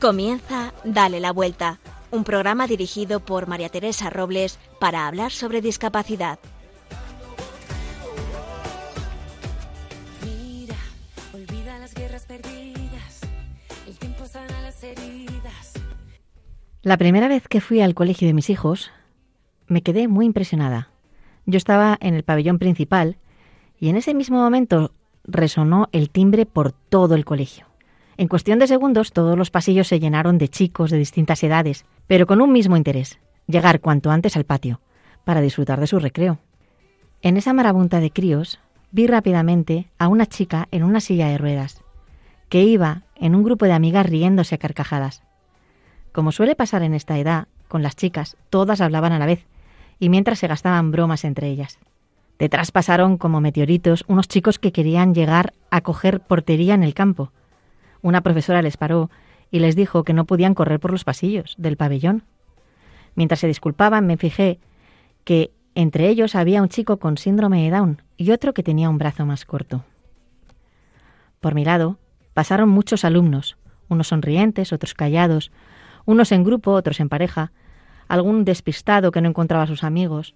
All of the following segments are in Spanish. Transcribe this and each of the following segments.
Comienza Dale la Vuelta, un programa dirigido por María Teresa Robles para hablar sobre discapacidad. Mira, olvida las guerras perdidas, el tiempo sana las heridas. La primera vez que fui al colegio de mis hijos, me quedé muy impresionada. Yo estaba en el pabellón principal y en ese mismo momento resonó el timbre por todo el colegio. En cuestión de segundos todos los pasillos se llenaron de chicos de distintas edades, pero con un mismo interés, llegar cuanto antes al patio, para disfrutar de su recreo. En esa marabunta de críos vi rápidamente a una chica en una silla de ruedas, que iba en un grupo de amigas riéndose a carcajadas. Como suele pasar en esta edad, con las chicas, todas hablaban a la vez, y mientras se gastaban bromas entre ellas. Detrás pasaron como meteoritos unos chicos que querían llegar a coger portería en el campo. Una profesora les paró y les dijo que no podían correr por los pasillos del pabellón. Mientras se disculpaban, me fijé que entre ellos había un chico con síndrome de Down y otro que tenía un brazo más corto. Por mi lado, pasaron muchos alumnos, unos sonrientes, otros callados, unos en grupo, otros en pareja, algún despistado que no encontraba a sus amigos,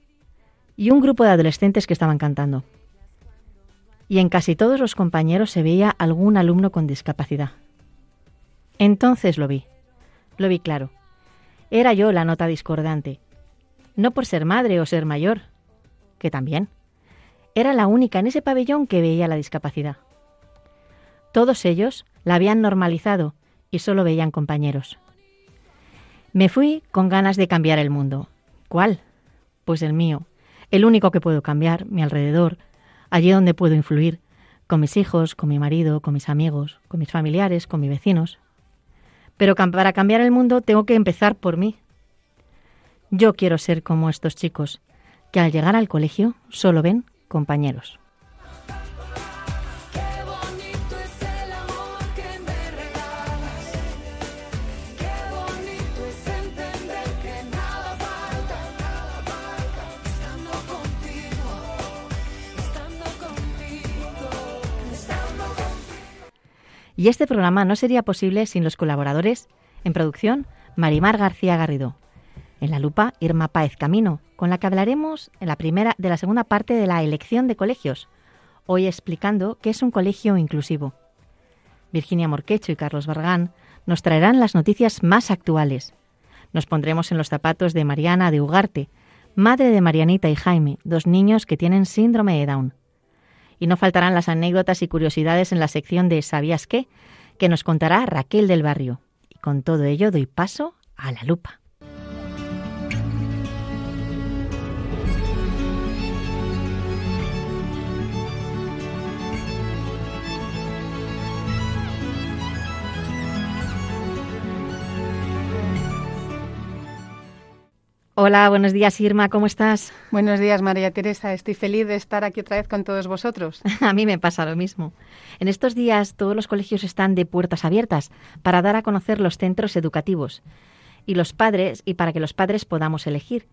y un grupo de adolescentes que estaban cantando. Y en casi todos los compañeros se veía algún alumno con discapacidad. Entonces lo vi, lo vi claro. Era yo la nota discordante, no por ser madre o ser mayor, que también. Era la única en ese pabellón que veía la discapacidad. Todos ellos la habían normalizado y solo veían compañeros. Me fui con ganas de cambiar el mundo. ¿Cuál? Pues el mío, el único que puedo cambiar, mi alrededor, allí donde puedo influir, con mis hijos, con mi marido, con mis amigos, con mis familiares, con mis vecinos. Pero para cambiar el mundo tengo que empezar por mí. Yo quiero ser como estos chicos, que al llegar al colegio solo ven compañeros. Y este programa no sería posible sin los colaboradores en producción Marimar García Garrido. En la lupa Irma Páez Camino, con la que hablaremos en la primera de la segunda parte de la elección de colegios, hoy explicando qué es un colegio inclusivo. Virginia Morquecho y Carlos Bargán nos traerán las noticias más actuales. Nos pondremos en los zapatos de Mariana de Ugarte, madre de Marianita y Jaime, dos niños que tienen síndrome de Down. Y no faltarán las anécdotas y curiosidades en la sección de ¿Sabías qué? que nos contará Raquel del Barrio. Y con todo ello doy paso a la lupa. Hola, buenos días Irma, ¿cómo estás? Buenos días, María Teresa. Estoy feliz de estar aquí otra vez con todos vosotros. A mí me pasa lo mismo. En estos días todos los colegios están de puertas abiertas para dar a conocer los centros educativos y los padres y para que los padres podamos elegir.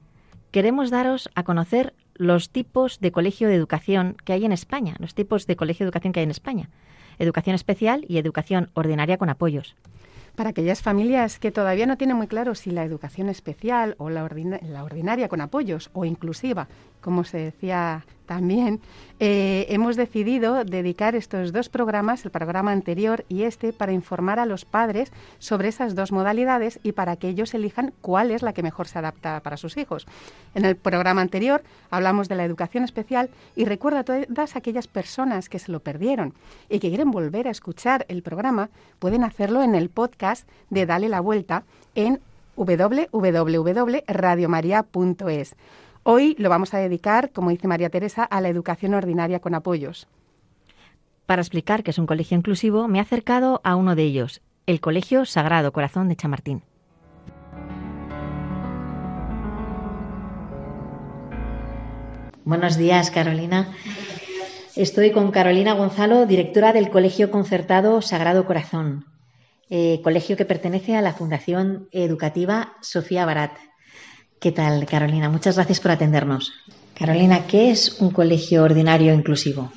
Queremos daros a conocer los tipos de colegio de educación que hay en España, los tipos de colegio de educación que hay en España. Educación especial y educación ordinaria con apoyos. Para aquellas familias que todavía no tienen muy claro si la educación especial o la, la ordinaria con apoyos o inclusiva, como se decía también, eh, hemos decidido dedicar estos dos programas, el programa anterior y este, para informar a los padres sobre esas dos modalidades y para que ellos elijan cuál es la que mejor se adapta para sus hijos. En el programa anterior hablamos de la educación especial y recuerdo a todas aquellas personas que se lo perdieron y que quieren volver a escuchar el programa, pueden hacerlo en el podcast de Dale la Vuelta en www.radiomaria.es. Hoy lo vamos a dedicar, como dice María Teresa, a la educación ordinaria con apoyos. Para explicar que es un colegio inclusivo, me he acercado a uno de ellos, el Colegio Sagrado Corazón de Chamartín. Buenos días, Carolina. Estoy con Carolina Gonzalo, directora del Colegio Concertado Sagrado Corazón, eh, colegio que pertenece a la Fundación Educativa Sofía Barat. ¿Qué tal, Carolina? Muchas gracias por atendernos. Carolina, ¿qué es un colegio ordinario inclusivo?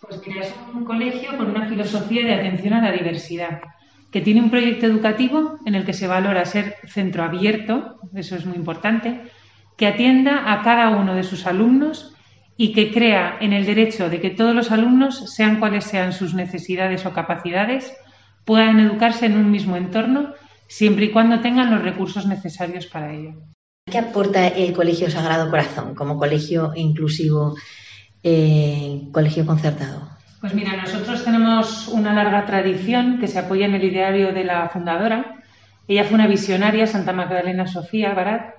Pues mira, es un colegio con una filosofía de atención a la diversidad. que tiene un proyecto educativo en el que se valora ser centro abierto, eso es muy importante, que atienda a cada uno de sus alumnos y que crea en el derecho de que todos los alumnos, sean cuales sean sus necesidades o capacidades, puedan educarse en un mismo entorno siempre y cuando tengan los recursos necesarios para ello. ¿Qué aporta el Colegio Sagrado Corazón como colegio inclusivo, eh, colegio concertado? Pues mira, nosotros tenemos una larga tradición que se apoya en el ideario de la fundadora. Ella fue una visionaria, Santa Magdalena Sofía Barat,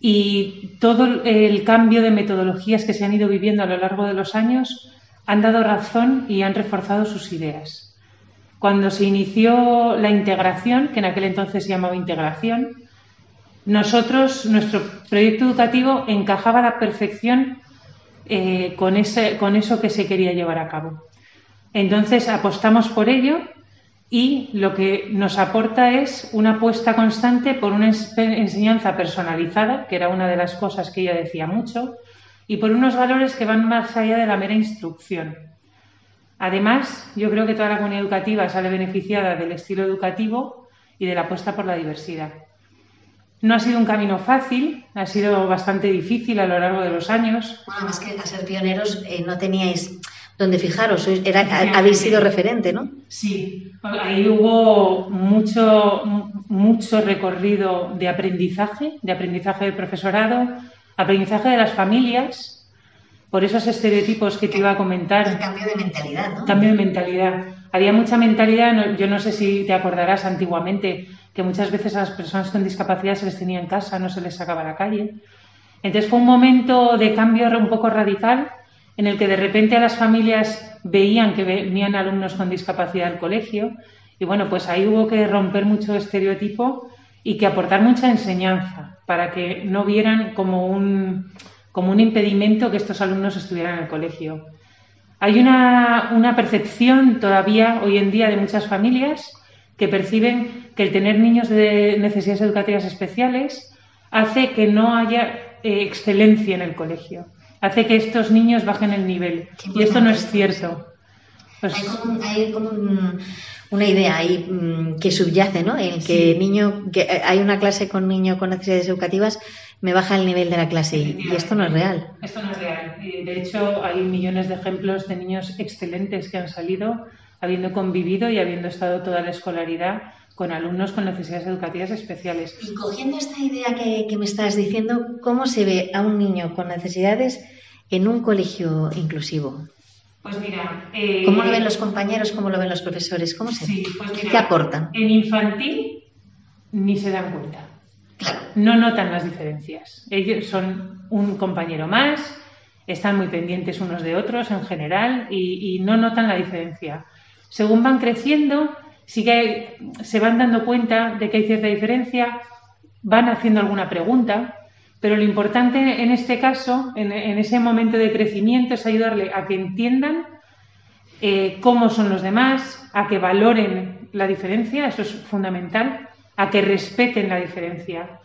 y todo el cambio de metodologías que se han ido viviendo a lo largo de los años han dado razón y han reforzado sus ideas. Cuando se inició la integración, que en aquel entonces se llamaba integración, nosotros, nuestro proyecto educativo encajaba a la perfección eh, con, con eso que se quería llevar a cabo. Entonces apostamos por ello y lo que nos aporta es una apuesta constante por una enseñanza personalizada, que era una de las cosas que ella decía mucho, y por unos valores que van más allá de la mera instrucción. Además, yo creo que toda la comunidad educativa sale beneficiada del estilo educativo y de la apuesta por la diversidad. No ha sido un camino fácil, ha sido bastante difícil a lo largo de los años. Bueno, más que a ser pioneros, eh, no teníais donde fijaros, era, habéis sido referente, ¿no? Sí, ahí hubo mucho, mucho recorrido de aprendizaje, de aprendizaje del profesorado, aprendizaje de las familias, por esos estereotipos que te iba a comentar. El cambio de mentalidad, ¿no? Cambio de mentalidad. Había mucha mentalidad, yo no sé si te acordarás antiguamente, que muchas veces a las personas con discapacidad se les tenía en casa, no se les sacaba a la calle. Entonces fue un momento de cambio un poco radical en el que de repente a las familias veían que venían alumnos con discapacidad al colegio y bueno, pues ahí hubo que romper mucho estereotipo y que aportar mucha enseñanza para que no vieran como un, como un impedimento que estos alumnos estuvieran en el colegio. Hay una, una percepción todavía hoy en día de muchas familias que perciben que el tener niños de necesidades educativas especiales hace que no haya eh, excelencia en el colegio hace que estos niños bajen el nivel. Y esto no es cierto. Pues hay como, una idea ahí mm, que subyace, ¿no? En que niño, que hay una clase con niño con necesidades educativas, me baja el nivel de la clase y esto no es real. Esto no es real. De hecho, hay millones de ejemplos de niños excelentes que han salido habiendo convivido y habiendo estado toda la escolaridad con alumnos con necesidades educativas especiales. Y cogiendo esta idea que, me estás diciendo, ¿cómo se ve a un niño con necesidades en un colegio inclusivo? Pues mira, eh, ¿cómo lo ven los compañeros? ¿Cómo lo ven los profesores? ¿Cómo se sí, pues ¿Qué aportan? En infantil ni se dan cuenta. Claro. No notan las diferencias. Ellos son un compañero más, están muy pendientes unos de otros en general y, y no notan la diferencia. Según van creciendo, sí que se van dando cuenta de que hay cierta diferencia, van haciendo alguna pregunta, pero lo importante en este caso, en, ese momento de crecimiento, es ayudarle a que entiendan eh, cómo son los demás, a que valoren la diferencia, eso es fundamental, a que respeten la diferencia.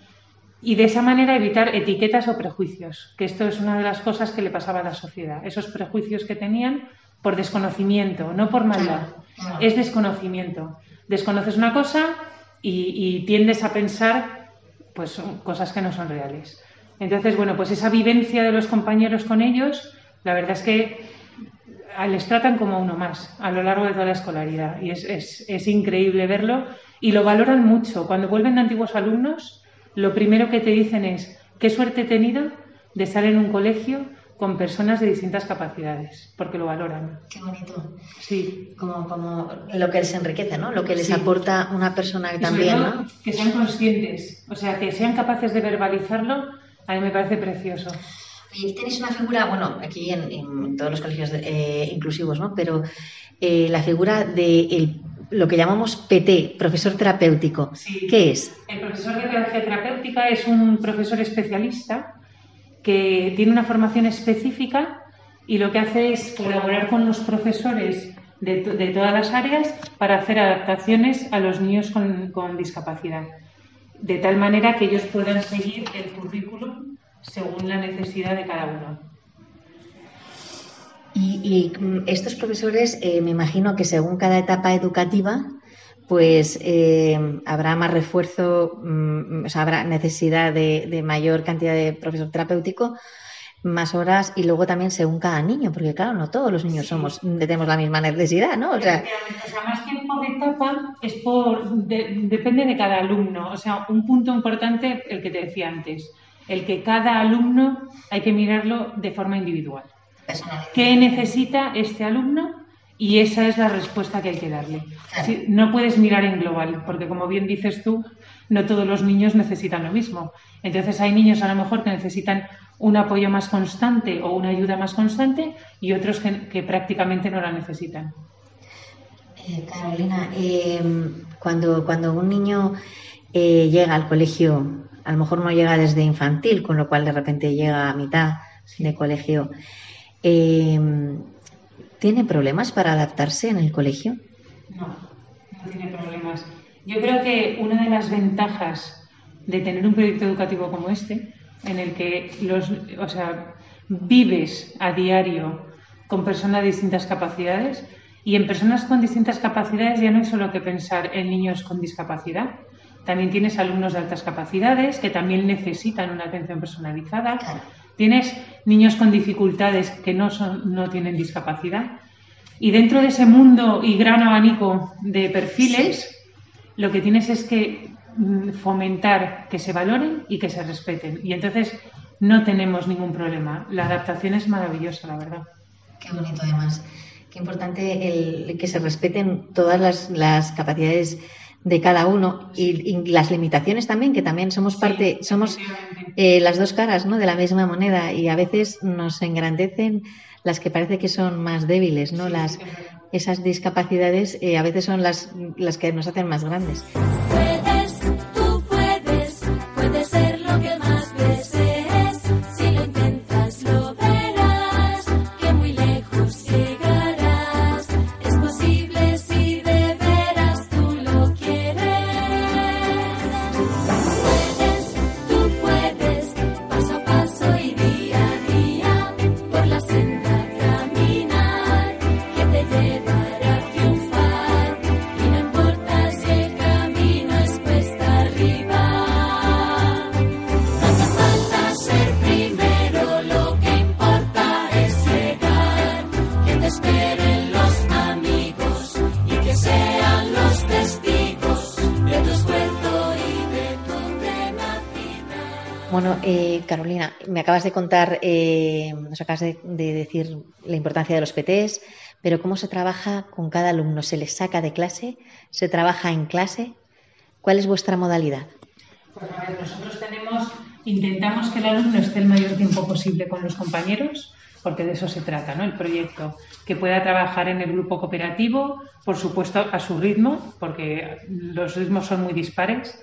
Y de esa manera evitar etiquetas o prejuicios, que esto es una de las cosas que le pasaba a la sociedad, esos prejuicios que tenían por desconocimiento, no por maldad, es desconocimiento. Desconoces una cosa y, tiendes a pensar pues cosas que no son reales. Entonces, bueno, pues esa vivencia de los compañeros con ellos, la verdad es que les tratan como uno más a lo largo de toda la escolaridad y es, increíble verlo y lo valoran mucho. Cuando vuelven de antiguos alumnos, lo primero que te dicen es, qué suerte he tenido de estar en un colegio con personas de distintas capacidades, porque lo valoran. Qué bonito. Sí. Como, como lo que les enriquece, ¿no? Lo que les aporta una persona que también, ¿no? Que sean conscientes, o sea, que sean capaces de verbalizarlo, a mí me parece precioso. Y tenéis una figura, bueno, aquí en, todos los colegios eh, inclusivos, ¿no? Pero eh, la figura de lo que llamamos PT, profesor terapéutico. ¿Qué es? El profesor de terapia terapéutica es un profesor especialista que tiene una formación específica y lo que hace es colaborar con los profesores de, todas las áreas para hacer adaptaciones a los niños con, discapacidad, de tal manera que ellos puedan seguir el currículum según la necesidad de cada uno. Y, estos profesores, eh, me imagino que según cada etapa educativa, pues eh, habrá más refuerzo, mm, o sea, habrá necesidad de, de, mayor cantidad de profesor terapéutico, más horas y luego también según cada niño, porque claro, no todos los niños somos tenemos la misma necesidad, ¿no? O sea, o sea más que por etapa, es por, depende de cada alumno. O sea, un punto importante, el que te decía antes, el que cada alumno hay que mirarlo de forma individual. ¿Qué necesita este alumno? Y esa es la respuesta que hay que darle. no puedes mirar en global, porque como bien dices tú, no todos los niños necesitan lo mismo. Entonces hay niños a lo mejor que necesitan un apoyo más constante o una ayuda más constante y otros que, prácticamente no la necesitan. Eh, Carolina, eh, cuando, cuando un niño eh, llega al colegio, a lo mejor no llega desde infantil, con lo cual de repente llega a mitad de colegio, ¿Tiene problemas para adaptarse en el colegio? No, no tiene problemas. Yo creo que una de las ventajas de tener un proyecto educativo como este, en el que los, o sea, vives a diario con personas de distintas capacidades, y en personas con distintas capacidades ya no hay solo que pensar en niños con discapacidad. También tienes alumnos de altas capacidades que también necesitan una atención personalizada. Tienes niños con dificultades que no, son, no tienen discapacidad. Y dentro de ese mundo y gran abanico de perfiles, lo que tienes es que mm, fomentar que se valoren y que se respeten. Y entonces no tenemos ningún problema. La adaptación es maravillosa, la verdad. Qué bonito además. Qué importante el que se respeten todas las, las capacidades de cada uno y, las limitaciones también, que también somos parte, somos eh, las dos caras ¿no? de la misma moneda y a veces nos engrandecen las que parece que son más débiles, ¿no? las, esas discapacidades eh, a veces son las, las que nos hacen más grandes. Carolina, me acabas de contar, eh, nos acabas de, decir la importancia de los PTs, pero ¿cómo se trabaja con cada alumno? ¿Se les saca de clase? ¿Se trabaja en clase? ¿Cuál es vuestra modalidad? Pues a ver, nosotros tenemos, intentamos que el alumno esté el mayor tiempo posible con los compañeros, porque de eso se trata, ¿no? El proyecto, que pueda trabajar en el grupo cooperativo, por supuesto a su ritmo, porque los ritmos son muy dispares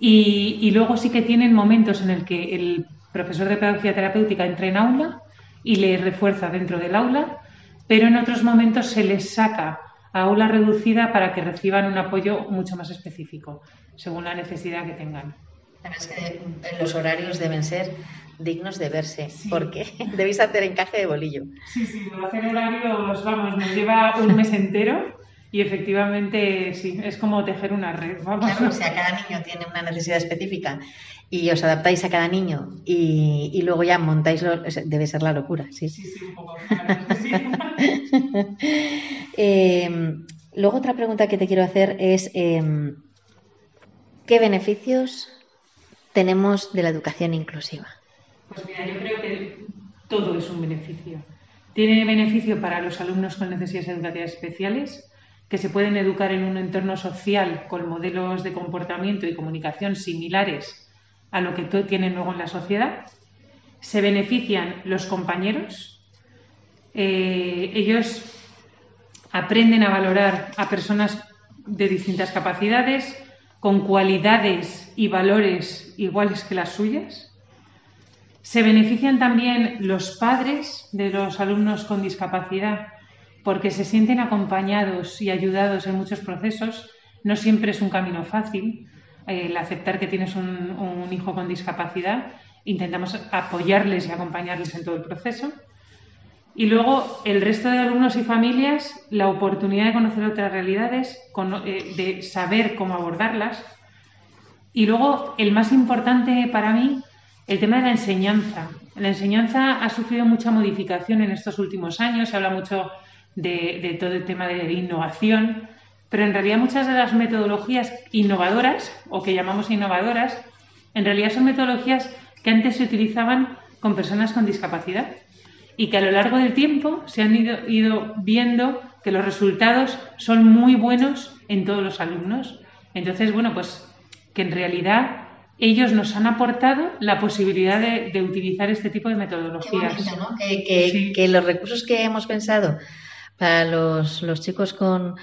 y, luego sí que tienen momentos en el que el profesor de pedagogía terapéutica entra en aula y le refuerza dentro del aula, pero en otros momentos se les saca a aula reducida para que reciban un apoyo mucho más específico, según la necesidad que tengan. Es que los horarios deben ser dignos de verse, porque debéis hacer encaje de bolillo. Sí, sí, hacer horarios, vamos, nos lleva un mes entero y efectivamente, sí, es como tejer una red. Vamos. Claro, o sea, cada niño tiene una necesidad específica y os adaptáis a cada niño y, luego ya montáis, debe ser la locura, sí. Sí, sí, un poco. Em, luego otra pregunta que te quiero hacer es, em, ¿qué beneficios tenemos de la educación inclusiva? Pues mira, yo creo que todo es un beneficio. Tiene beneficio para los alumnos con necesidades educativas especiales, que se pueden educar en un entorno social con modelos de comportamiento y comunicación similares a lo que tienen luego en la sociedad. Se benefician los compañeros. Eh, ellos aprenden a valorar a personas de distintas capacidades, con cualidades y valores iguales que las suyas. Se benefician también los padres de los alumnos con discapacidad porque se sienten acompañados y ayudados en muchos procesos. No siempre es un camino fácil eh, el aceptar que tienes un, hijo con discapacidad. Intentamos apoyarles y acompañarles en todo el proceso. Y luego el resto de alumnos y familias, la oportunidad de conocer otras realidades, eh, de saber cómo abordarlas. Y luego, el más importante para mí, el tema de la enseñanza. La enseñanza ha sufrido mucha modificación en estos últimos años, se habla mucho de, todo el tema de innovación, pero en realidad muchas de las metodologías innovadoras, o que llamamos innovadoras, en realidad son metodologías que antes se utilizaban con personas con discapacidad y que a lo largo del tiempo se han ido, ido viendo que los resultados son muy buenos en todos los alumnos. Entonces, bueno, pues que en realidad ellos nos han aportado la posibilidad de, utilizar este tipo de metodologías. que, los recursos que hemos pensado para los, chicos con,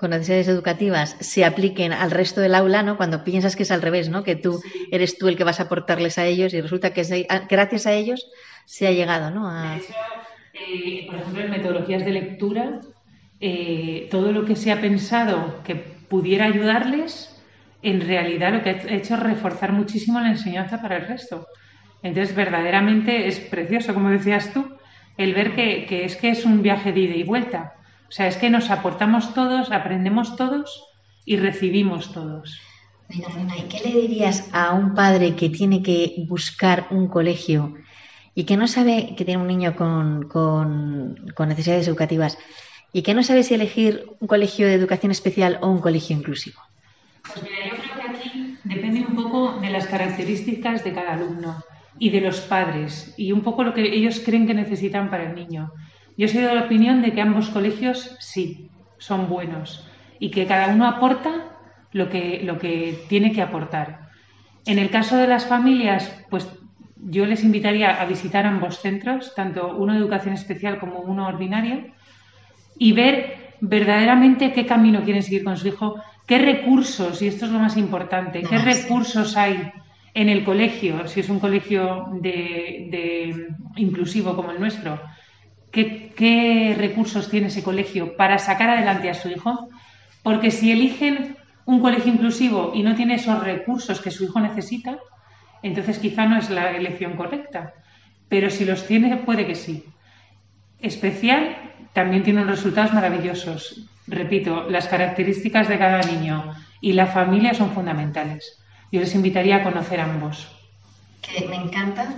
necesidades educativas se apliquen al resto del aula, ¿no? Cuando piensas que es al revés, ¿no? Que tú eres tú el que vas a aportarles a ellos y resulta que gracias a ellos se ha llegado, ¿no? A... Eh, por ejemplo, en metodologías de lectura, eh, todo lo que se ha pensado que pudiera ayudarles, en realidad lo que ha hecho es reforzar muchísimo la enseñanza para el resto. Entonces, verdaderamente es precioso, como decías tú, el ver que, que es que es un viaje de ida y vuelta. O sea, es que nos aportamos todos, aprendemos todos y recibimos todos. ¿y qué le dirías a un padre que tiene que buscar un colegio y que no sabe que tiene un niño con, con, necesidades educativas y que no sabe si elegir un colegio de educación especial o un colegio inclusivo? Pues mira, yo creo que aquí depende un poco de las características de cada alumno y de los padres y un poco lo que ellos creen que necesitan para el niño. Yo soy de la opinión de que ambos colegios sí, son buenos y que cada uno aporta lo que, lo que tiene que aportar. En el caso de las familias, pues yo les invitaría a visitar ambos centros, tanto uno de educación especial como uno ordinario, y ver verdaderamente qué camino quieren seguir con su hijo, qué recursos, y esto es lo más importante, qué recursos hay en el colegio, si es un colegio de, inclusivo como el nuestro, ¿qué, qué recursos tiene ese colegio para sacar adelante a su hijo, porque si eligen un colegio inclusivo y no tiene esos recursos que su hijo necesita, entonces quizá no es la elección correcta. Pero si los tiene, puede que sí. Especial también tiene unos resultados maravillosos. Repito, las características de cada niño y la familia son fundamentales. Yo les invitaría a conocer ambos. Que me encanta,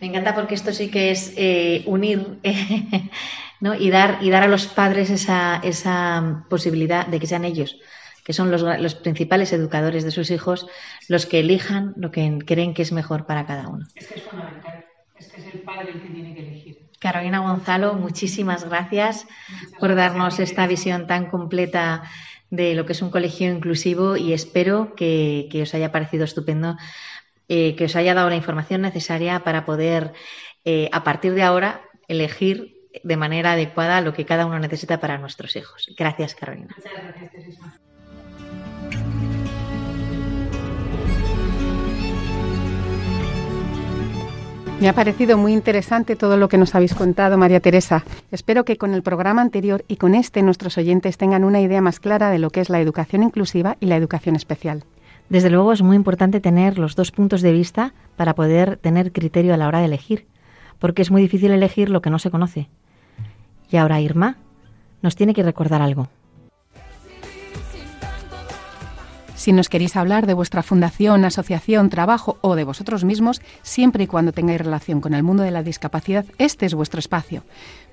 me encanta porque esto sí que es eh, unir ¿no? y, dar, y dar a los padres esa, esa posibilidad de que sean ellos que son los, principales educadores de sus hijos, los que elijan lo que creen que es mejor para cada uno. Es que es fundamental, es que es el padre el que tiene que elegir. Carolina Gonzalo, muchísimas gracias por darnos esta visión tan completa de lo que es un colegio inclusivo y espero que, os haya parecido estupendo, eh, que os haya dado la información necesaria para poder, eh, a partir de ahora, elegir de manera adecuada lo que cada uno necesita para nuestros hijos. Gracias, Carolina. Muchas gracias. Me ha parecido muy interesante todo lo que nos habéis contado, María Teresa. Espero que con el programa anterior y con este nuestros oyentes tengan una idea más clara de lo que es la educación inclusiva y la educación especial. Desde luego es muy importante tener los dos puntos de vista para poder tener criterio a la hora de elegir, porque es muy difícil elegir lo que no se conoce. Y ahora Irma nos tiene que recordar algo. Si nos queréis hablar de vuestra fundación, asociación, trabajo o de vosotros mismos, siempre y cuando tengáis relación con el mundo de la discapacidad, este es vuestro espacio.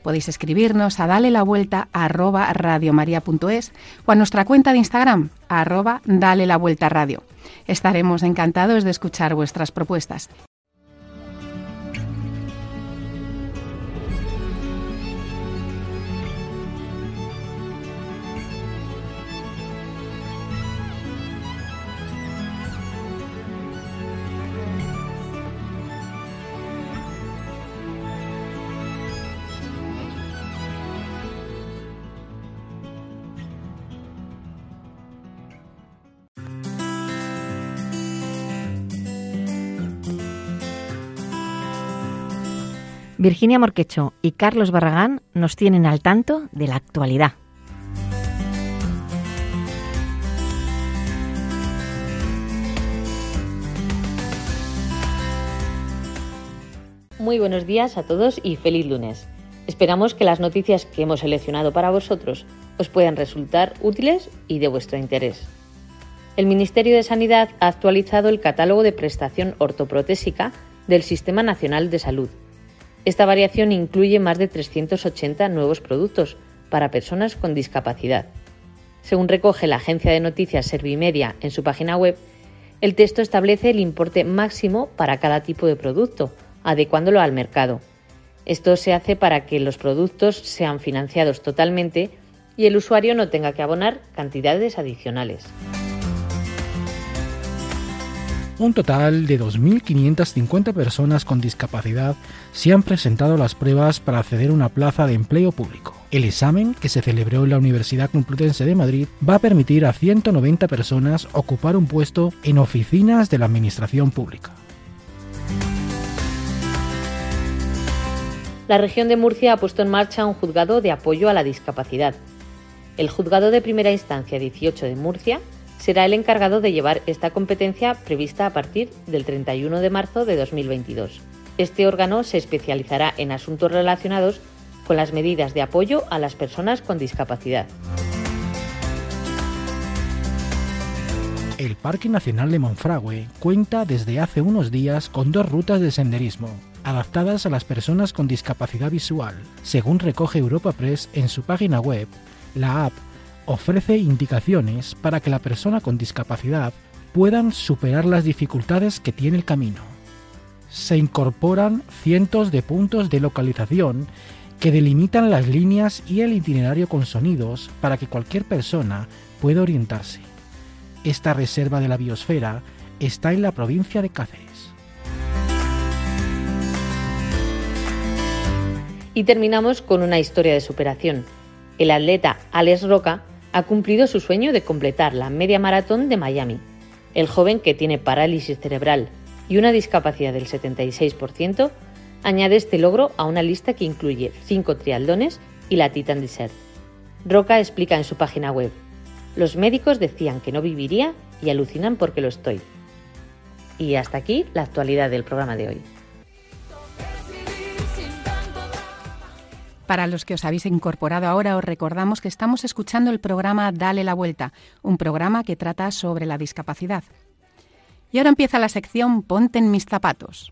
Podéis escribirnos a dale la vuelta a radiomaria.es o a nuestra cuenta de Instagram arroba dale la vuelta radio. Estaremos encantados de escuchar vuestras propuestas. Virginia Morquecho y Carlos Barragán nos tienen al tanto de la actualidad. Muy buenos días a todos y feliz lunes. Esperamos que las noticias que hemos seleccionado para vosotros os puedan resultar útiles y de vuestro interés. El Ministerio de Sanidad ha actualizado el catálogo de prestación ortoprotésica del Sistema Nacional de Salud. Esta variación incluye más de 380 nuevos productos para personas con discapacidad. Según recoge la agencia de noticias Servimedia en su página web, el texto establece el importe máximo para cada tipo de producto, adecuándolo al mercado. Esto se hace para que los productos sean financiados totalmente y el usuario no tenga que abonar cantidades adicionales. Un total de 2.550 personas con discapacidad se han presentado las pruebas para acceder a una plaza de empleo público. El examen, que se celebró en la Universidad Complutense de Madrid, va a permitir a 190 personas ocupar un puesto en oficinas de la Administración Pública. La región de Murcia ha puesto en marcha un juzgado de apoyo a la discapacidad. El juzgado de primera instancia 18 de Murcia será el encargado de llevar esta competencia prevista a partir del 31 de marzo de 2022. Este órgano se especializará en asuntos relacionados con las medidas de apoyo a las personas con discapacidad. El Parque Nacional de Monfragüe cuenta desde hace unos días con dos rutas de senderismo, adaptadas a las personas con discapacidad visual. Según recoge Europa Press en su página web, la app ofrece indicaciones para que la persona con discapacidad puedan superar las dificultades que tiene el camino. Se incorporan cientos de puntos de localización que delimitan las líneas y el itinerario con sonidos para que cualquier persona pueda orientarse. Esta reserva de la biosfera está en la provincia de Cáceres. Y terminamos con una historia de superación. El atleta Alex Roca ha cumplido su sueño de completar la media maratón de Miami. El joven que tiene parálisis cerebral y una discapacidad del 76% añade este logro a una lista que incluye cinco trialdones y la Titan Desert. Roca explica en su página web, los médicos decían que no viviría y alucinan porque lo estoy. Y hasta aquí la actualidad del programa de hoy. Para los que os habéis incorporado ahora, os recordamos que estamos escuchando el programa Dale la Vuelta, un programa que trata sobre la discapacidad. Y ahora empieza la sección Ponte en mis zapatos.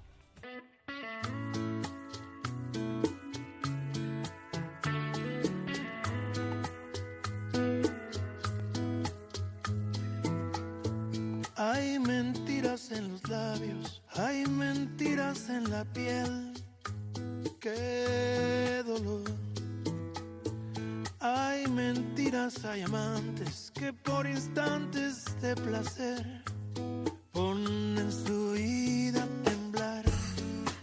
Hay mentiras en los labios, hay mentiras en la piel. Qué dolor. Hay mentiras, hay amantes que por instantes de placer ponen su vida a temblar.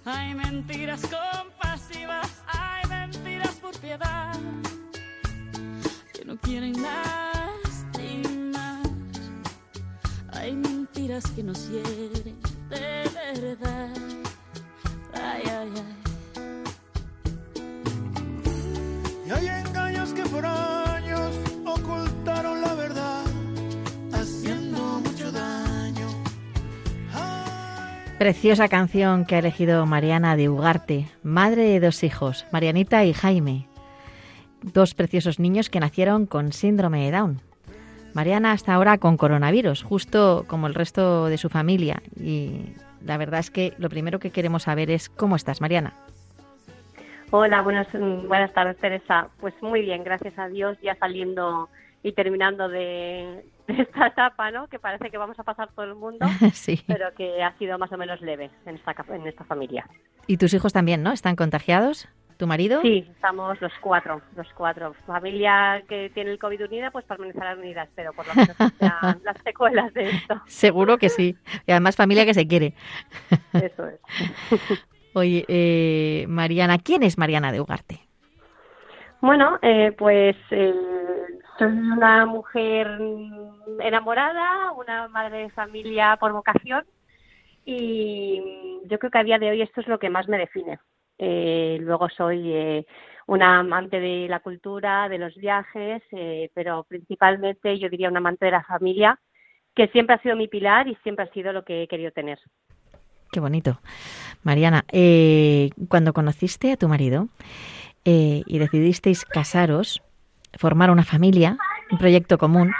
Hay mentiras compasivas, hay mentiras por piedad que no quieren lastimar. Hay mentiras que nos hieren de verdad. Ay, ay, ay. Haciendo mucho daño. Preciosa canción que ha elegido Mariana de Ugarte, madre de dos hijos, Marianita y Jaime. Dos preciosos niños que nacieron con síndrome de Down. Mariana hasta ahora con coronavirus, justo como el resto de su familia. Y la verdad es que lo primero que queremos saber es cómo estás, Mariana. Hola, buenas, buenas tardes, Teresa. Pues muy bien, gracias a Dios, ya saliendo y terminando de, de esta etapa, ¿no? Que parece que vamos a pasar todo el mundo, sí. pero que ha sido más o menos leve en esta, en esta familia. Y tus hijos también, ¿no? ¿Están contagiados? ¿Tu marido? Sí, estamos los cuatro, los cuatro. Familia que tiene el COVID unida, pues permanecerán unidas, pero por lo menos las secuelas de esto. Seguro que sí. Y además familia que se quiere. Eso es. Oye, eh, Mariana, ¿quién es Mariana de Ugarte? Bueno, eh, pues eh, soy una mujer enamorada, una madre de familia por vocación y yo creo que a día de hoy esto es lo que más me define. Eh, luego soy eh, una amante de la cultura, de los viajes, eh, pero principalmente yo diría una amante de la familia, que siempre ha sido mi pilar y siempre ha sido lo que he querido tener. Qué bonito. Mariana, eh, cuando conociste a tu marido, eh, y decidisteis casaros, formar una familia, un proyecto común,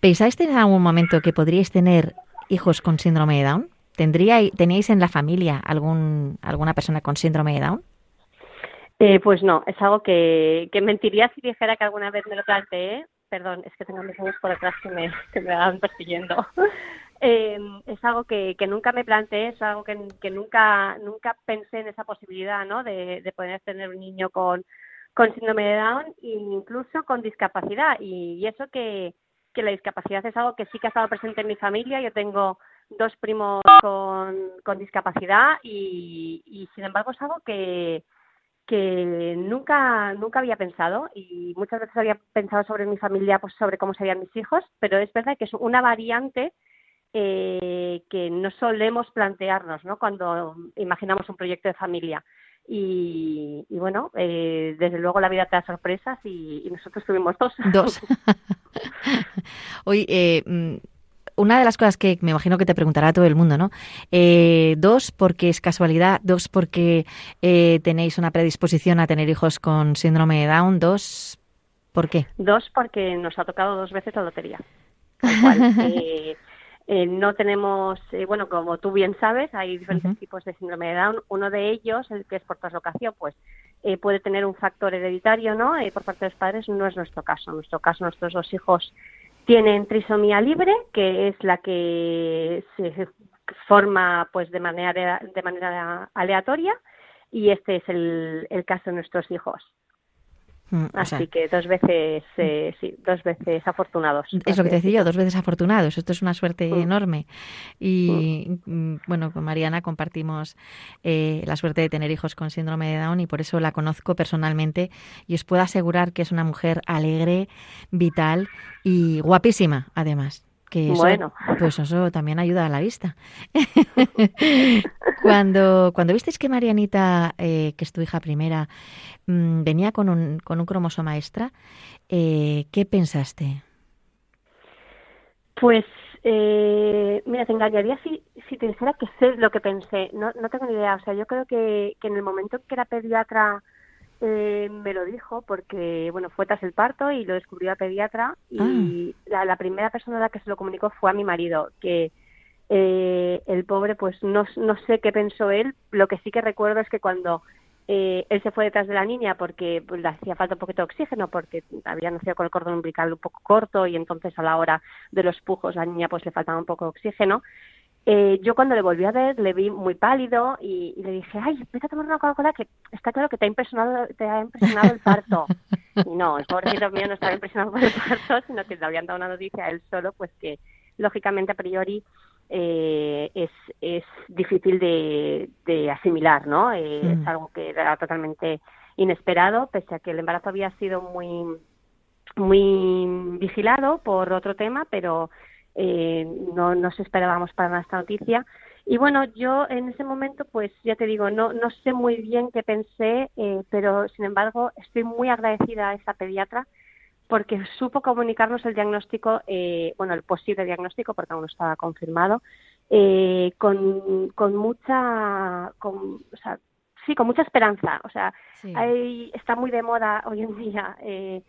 ¿pensáis en algún momento que podríais tener hijos con síndrome de Down? ¿Tendríais, ¿Teníais en la familia algún, alguna persona con síndrome de Down? Eh, pues no, es algo que, que mentiría si dijera que alguna vez me lo planteé. Perdón, es que tengo mis amigos por detrás que me, que me van persiguiendo. Eh, es algo que, que, nunca me planteé, es algo que, nunca nunca pensé en esa posibilidad, ¿no? De, de poder tener un niño con, con síndrome de Down e incluso con discapacidad. Y, eso que, que la discapacidad es algo que sí que ha estado presente en mi familia. Yo tengo dos primos con, discapacidad y, y, sin embargo es algo que, que nunca nunca había pensado y muchas veces había pensado sobre mi familia pues sobre cómo serían mis hijos pero es verdad que es una variante eh, que no solemos plantearnos ¿no? cuando imaginamos un proyecto de familia y, y bueno eh, desde luego la vida te da sorpresas y, y nosotros tuvimos dos dos hoy eh, mm, una de las cosas que me imagino que te preguntará todo el mundo, ¿no? Eh, dos, porque es casualidad. Dos, porque eh, tenéis una predisposición a tener hijos con síndrome de Down. Dos, ¿por qué? Dos, porque nos ha tocado dos veces la lotería. Cual, eh, eh, no tenemos, eh, bueno, como tú bien sabes, hay diferentes uh -huh. tipos de síndrome de Down. Uno de ellos, el que es por traslocación, pues eh, puede tener un factor hereditario, ¿no? Eh, por parte de los padres no es nuestro caso. En nuestro caso, nuestros dos hijos tienen trisomía libre, que es la que se forma pues de manera de manera aleatoria y este es el, el caso de nuestros hijos. Mm, Así o sea, que dos veces, eh, sí, dos veces afortunados. Es lo que te decía yo, dos veces afortunados. Esto es una suerte Mm. enorme. Y mm, bueno, con Mariana compartimos eh, la suerte de tener hijos con síndrome de Down y por eso la conozco personalmente y os puedo asegurar que es una mujer alegre, vital y guapísima, además. Que eso, Bueno. pues eso también ayuda a la vista. cuando, cuando visteis que Marianita, eh, que es tu hija primera, mm, venía con un, con un cromosoma extra, eh, ¿qué pensaste? Pues, eh, mira, te engañaría si, si te dijera que sé lo que pensé. No, no tengo ni idea. O sea, yo creo que, que en el momento en que era pediatra eh, me lo dijo, porque, bueno, fue tras el parto y lo descubrió la pediatra. Y la, la primera persona a la que se lo comunicó fue a mi marido, que eh, el pobre, pues no, no sé qué pensó él. Lo que sí que recuerdo es que cuando eh, él se fue detrás de la niña porque pues, le hacía falta un poquito de oxígeno porque había nacido con el cordón umbilical un poco corto y entonces a la hora de los pujos la niña pues le faltaba un poco de oxígeno. Eh, yo cuando le volví a ver le vi muy pálido y, y le dije, ay, vete a tomar una Coca-Cola que está claro que te ha impresionado, te ha impresionado el parto. Y no, el pobrecito mío no estaba impresionado por el parto, sino que le habían dado una noticia a él solo, pues que lógicamente a priori eh, es, es difícil de, de asimilar, ¿no? Eh, Mm. Es algo que era totalmente inesperado, pese a que el embarazo había sido muy, muy vigilado por otro tema, pero eh, no nos esperábamos para nada esta noticia. Y bueno, yo en ese momento, pues ya te digo, no, no sé muy bien qué pensé, eh, pero sin embargo estoy muy agradecida a esta pediatra porque supo comunicarnos el diagnóstico, eh, bueno, el posible diagnóstico, porque aún no estaba confirmado, eh, con, con mucha, con, o sea, sí, con mucha esperanza. O sea, Sí. hay, está muy de moda hoy en día eh,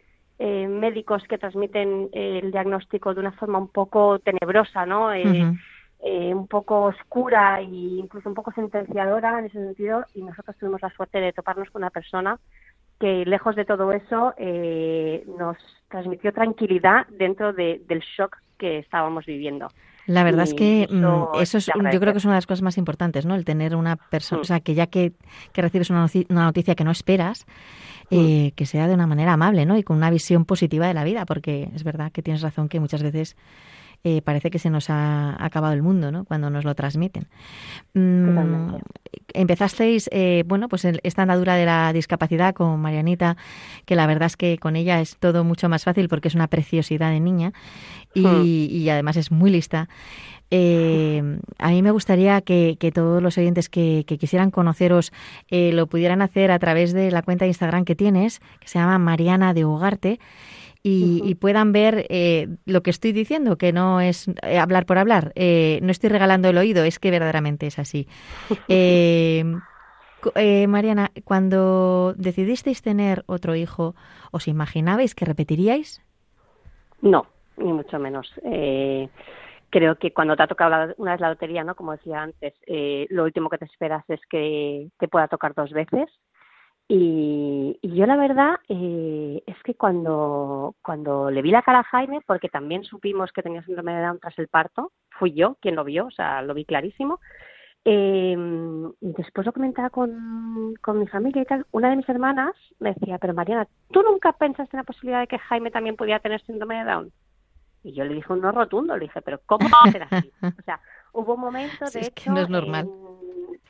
eh, médicos que transmiten eh, el diagnóstico de una forma un poco tenebrosa, ¿no? Eh, eh, un poco oscura e incluso un poco sentenciadora en ese sentido y nosotros tuvimos la suerte de toparnos con una persona que lejos de todo eso eh, nos transmitió tranquilidad dentro de, del shock que estábamos viviendo. La verdad es que eso mm, eso es, yo creo que es una de las cosas más importantes, ¿no? El tener una persona, Mm. o sea, que ya que, que recibes una, noci- una noticia que no esperas, eh, que sea de una manera amable, ¿no? Y con una visión positiva de la vida, porque es verdad que tienes razón que muchas veces eh, parece que se nos ha acabado el mundo, ¿no? Cuando nos lo transmiten. Mm, empezasteis, eh, bueno, pues esta andadura de la discapacidad con Marianita, que la verdad es que con ella es todo mucho más fácil porque es una preciosidad de niña y, Hmm. y además es muy lista. Eh, a mí me gustaría que, que todos los oyentes que, que quisieran conoceros eh, lo pudieran hacer a través de la cuenta de Instagram que tienes, que se llama Mariana de Ugarte, y, puedan ver eh, lo que estoy diciendo, que no es eh, hablar por hablar. Eh, no estoy regalando el oído, es que verdaderamente es así. Eh, Eh, Mariana, cuando decidisteis tener otro hijo, ¿os imaginabais que repetiríais? No, ni mucho menos. Eh, creo que cuando te ha tocado una vez la lotería, ¿no? Como decía antes, eh, lo último que te esperas es que te pueda tocar dos veces. Y, yo la verdad eh, es que cuando, cuando le vi la cara a Jaime, porque también supimos que tenía síndrome de Down tras el parto, fui yo quien lo vio, o sea, lo vi clarísimo. Eh, después lo comentaba con, con mi familia y tal. Una de mis hermanas me decía, pero Mariana, ¿tú nunca pensaste en la posibilidad de que Jaime también pudiera tener síndrome de Down? Y yo le dije un no rotundo, le dije, pero ¿cómo va a ser así? O sea, hubo un momento, de hecho,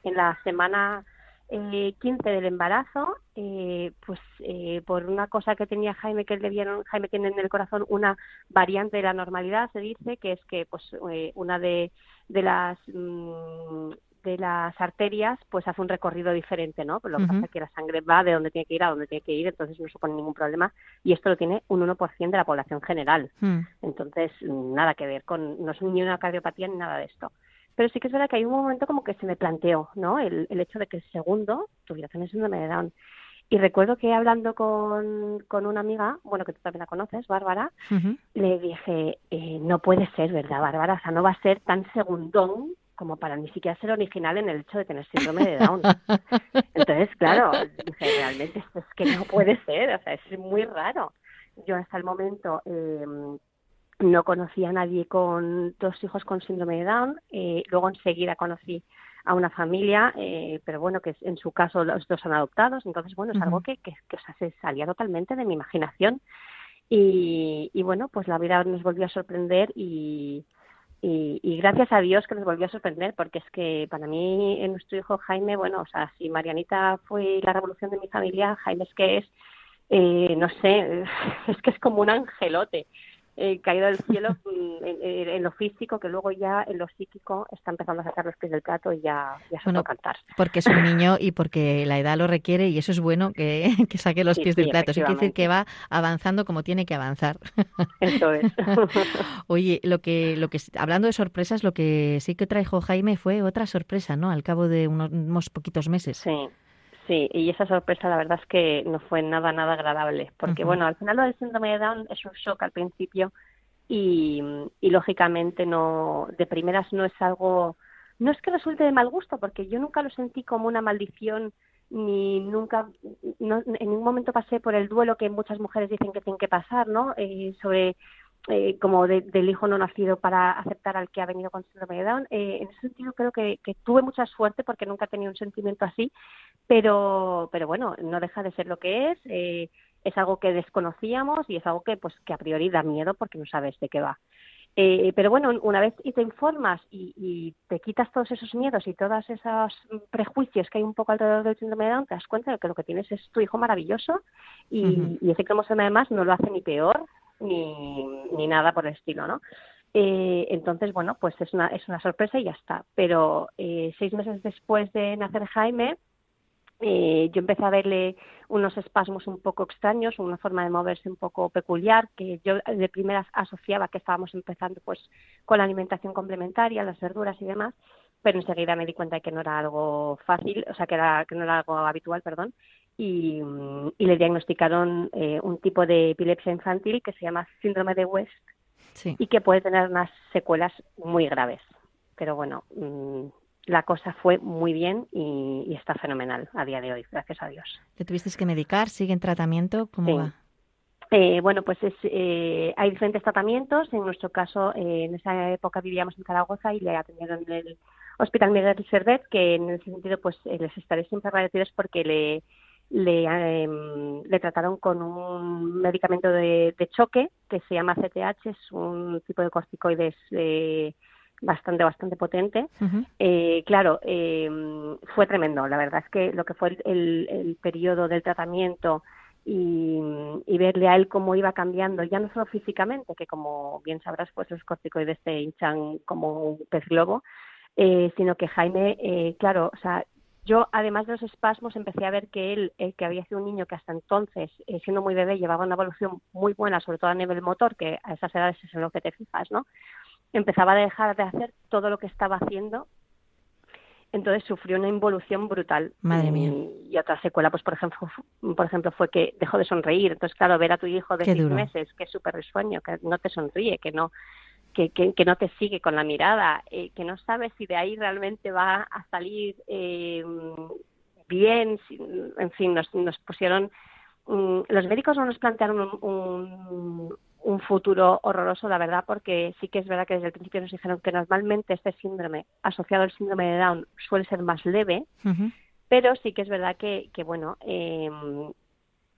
En, la semana eh, 15 del embarazo, eh, pues eh, por una cosa que tenía Jaime, que le vieron, Jaime tiene en el corazón una variante de la normalidad, se dice, que es que pues eh, una de, de las mm, de las arterias pues hace un recorrido diferente, ¿no? Lo que pasa es que la sangre va de donde tiene que ir a donde tiene que ir, entonces no supone ningún problema y esto lo tiene un 1% de la población general. Hmm. Entonces, nada que ver con, no es ni una cardiopatía ni nada de esto. Pero sí que es verdad que hay un momento como que se me planteó, ¿no? El, el hecho de que el segundo tuviera tener síndrome de Down. Y recuerdo que hablando con, con una amiga, bueno, que tú también la conoces, Bárbara, le dije, eh, no puede ser, ¿verdad, Bárbara? O sea, no va a ser tan segundón como para ni siquiera ser original en el hecho de tener síndrome de Down. Entonces, claro, dije, realmente esto es que no puede ser, o sea, es muy raro. Yo hasta el momento eh, no conocía a nadie con dos hijos con síndrome de Down, eh, luego enseguida conocí a una familia, eh, pero bueno, que en su caso los dos son adoptados, entonces bueno, es algo que, que, que se salía totalmente de mi imaginación. Y, y bueno, pues la vida nos volvió a sorprender y, y, gracias a Dios que nos volvió a sorprender, porque es que para mí, en nuestro hijo Jaime, bueno, o sea, si Marianita fue la revolución de mi familia, Jaime es que es, eh, no sé, es que es como un angelote eh, caído del cielo en, lo físico, que luego ya en lo psíquico está empezando a sacar los pies del plato y ya, ya se bueno, cantar. Porque es un niño y porque la edad lo requiere y eso es bueno que, que saque los pies del plato. Eso quiere decir que va avanzando como tiene que avanzar. Eso es. Oye, lo que, lo que, hablando de sorpresas, lo que sí que trajo Jaime fue otra sorpresa, ¿no? Al cabo de unos, unos poquitos meses. Sí. Sí, y esa sorpresa la verdad es que no fue nada, nada agradable, porque bueno, al final lo del síndrome de Down es un shock al principio y, y lógicamente no, de primeras no es algo, no es que resulte de mal gusto, porque yo nunca lo sentí como una maldición ni nunca, no, en ningún momento pasé por el duelo que muchas mujeres dicen que tienen que pasar, ¿no? Eh, sobre eh, como del hijo no nacido para aceptar al que ha venido con síndrome de Down. Eh, en ese sentido creo que, tuve mucha suerte porque nunca he tenido un sentimiento así, pero, pero bueno, no deja de ser lo que es. Eh, es algo que desconocíamos y es algo que, pues, que a priori da miedo porque no sabes de qué va. pero bueno, una vez y te informas y, te quitas todos esos miedos y todos esos prejuicios que hay un poco alrededor del síndrome de Down, te das cuenta de que lo que tienes es tu hijo maravilloso y, y ese cromosoma además no lo hace ni peor ni, ni nada por el estilo, ¿no? Eh, entonces, bueno, pues es una, es una sorpresa y ya está. Pero eh, seis meses después de nacer Jaime, eh, yo empecé a verle unos espasmos un poco extraños, una forma de moverse un poco peculiar, que yo de primeras asociaba que estábamos empezando pues con la alimentación complementaria, las verduras y demás, pero enseguida me di cuenta de que no era algo fácil, o sea, que, era, que no era algo habitual, perdón, y, le diagnosticaron eh, un tipo de epilepsia infantil que se llama síndrome de West y que puede tener unas secuelas muy graves. Pero bueno, mm, la cosa fue muy bien y, está fenomenal a día de hoy, gracias a Dios. ¿Le tuviste que medicar? ¿Sigue en tratamiento? ¿Cómo va? Eh, bueno, pues eh, hay diferentes tratamientos. En nuestro caso, en esa época vivíamos en Zaragoza y le atendieron en el Hospital Miguel Servet, que en ese sentido pues les estaré siempre agradecidos porque le le, em, le trataron con un medicamento de, choque que se llama CTH, es un tipo de corticoides eh, bastante, bastante potente. eh, claro, em, fue tremendo. La verdad es que lo que fue el, el, periodo del tratamiento y, y, verle a él cómo iba cambiando, ya no solo físicamente, que como bien sabrás, pues los corticoides se hinchan como un pez globo, eh, sino que Jaime, eh, claro, o sea, yo, además de los espasmos, empecé a ver que él, el que había sido un niño que hasta entonces, eh, siendo muy bebé, llevaba una evolución muy buena, sobre todo a nivel motor, que a esas edades es en lo que te fijas, ¿no? Empezaba a dejar de hacer todo lo que estaba haciendo entonces sufrió una involución brutal. Madre mía. Y, otra secuela, pues por ejemplo, por ejemplo, fue que dejó de sonreír. Entonces, claro, ver a tu hijo de seis meses, que es súper risueño, que no te sonríe, que no, que, que, no te sigue con la mirada, eh, que no sabes si de ahí realmente va a salir eh, bien, en fin, nos, nos pusieron, mm, los médicos no nos plantearon un, un, futuro horroroso, la verdad, porque sí que es verdad que desde el principio nos dijeron que normalmente este síndrome asociado al síndrome de Down suele ser más leve, pero sí que es verdad que, que bueno, eh,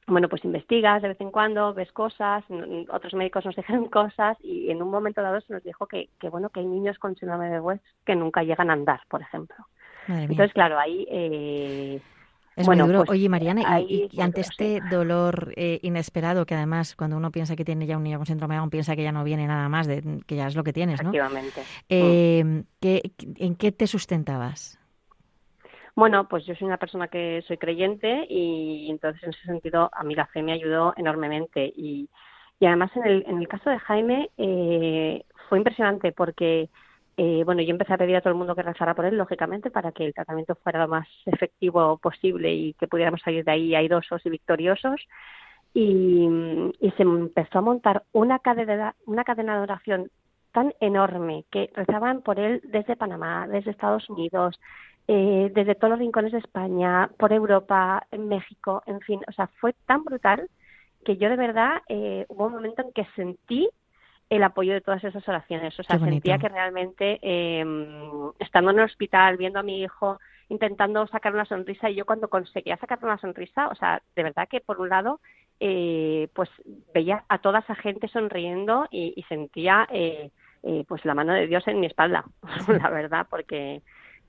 bueno, pues investigas de vez en cuando, ves cosas, otros médicos nos dijeron cosas y en un momento dado se nos dijo que, que bueno, que hay niños con síndrome de West que nunca llegan a andar, por ejemplo. Entonces, claro, ahí... Eh, es muy duro. Pues, Oye, Mariana, y, ante este dolor eh, inesperado, que además cuando uno piensa que tiene ya un niño con síndrome de Down, piensa que ya no viene nada más, de, que ya es lo que tienes, ¿no? Efectivamente. Eh, ¿En qué te sustentabas? Bueno, pues yo soy una persona que soy creyente y entonces en ese sentido a mí la fe me ayudó enormemente y, además en el, en el caso de Jaime eh, fue impresionante porque eh, bueno, yo empecé a pedir a todo el mundo que rezara por él, lógicamente, para que el tratamiento fuera lo más efectivo posible y que pudiéramos salir de ahí airosos y victoriosos. Y, y se empezó a montar una cadena, una cadena de oración tan enorme que rezaban por él desde Panamá, desde Estados Unidos, eh, desde todos los rincones de España, por Europa, en México, en fin, o sea, fue tan brutal que yo de verdad eh, hubo un momento en que sentí el apoyo de todas esas oraciones, o sea, sentía que realmente eh, estando en el hospital, viendo a mi hijo, intentando sacar una sonrisa y yo cuando conseguía sacar una sonrisa, o sea, de verdad que por un lado, eh, pues veía a toda esa gente sonriendo y, y sentía eh, eh, pues la mano de Dios en mi espalda, la verdad, porque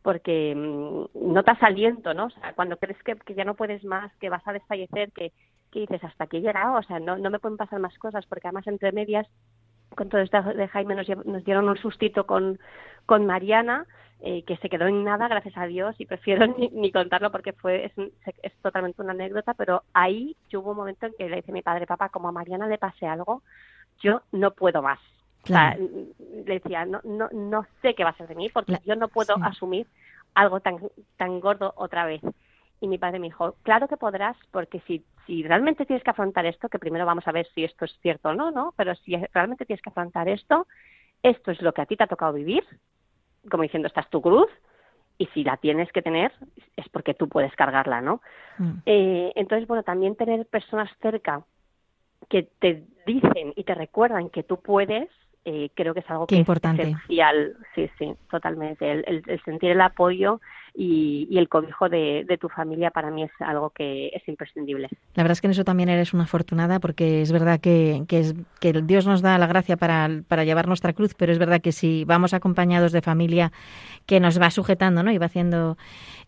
porque mm, notas aliento, ¿no? O sea, cuando crees que, ya no puedes más, que vas a desfallecer, que, que dices, hasta aquí he llegado, o sea, no, no me pueden pasar más cosas, porque además entre medias, con todo esto de Jaime nos, nos dieron un sustito con, con Mariana, eh, que se quedó en nada, gracias a Dios, y prefiero ni, contarlo porque fue es, es, totalmente una anécdota, pero ahí yo hubo un momento en que le dice mi padre, papá, como a Mariana le pase algo, yo no puedo más. O sea, le decía, no, no, no sé qué va a ser de mí porque yo no puedo asumir algo tan, tan gordo otra vez. Y mi padre me dijo, claro que podrás, porque si, si realmente tienes que afrontar esto, que primero vamos a ver si esto es cierto o no, ¿no? Pero si realmente tienes que afrontar esto, esto es lo que a ti te ha tocado vivir, como diciendo, esta es tu cruz, y si la tienes que tener es porque tú puedes cargarla, ¿no? Mm. Eh, entonces, bueno, también tener personas cerca que te dicen y te recuerdan que tú puedes, eh, creo que es algo que importante. es esencial, sí, sí, totalmente. El, sentir el apoyo y, el cobijo de, tu familia para mí es algo que es imprescindible. La verdad es que en eso también eres una afortunada porque es verdad que, que, es, que Dios nos da la gracia para, para llevar nuestra cruz, pero es verdad que si vamos acompañados de familia que nos va sujetando ¿no? y va haciendo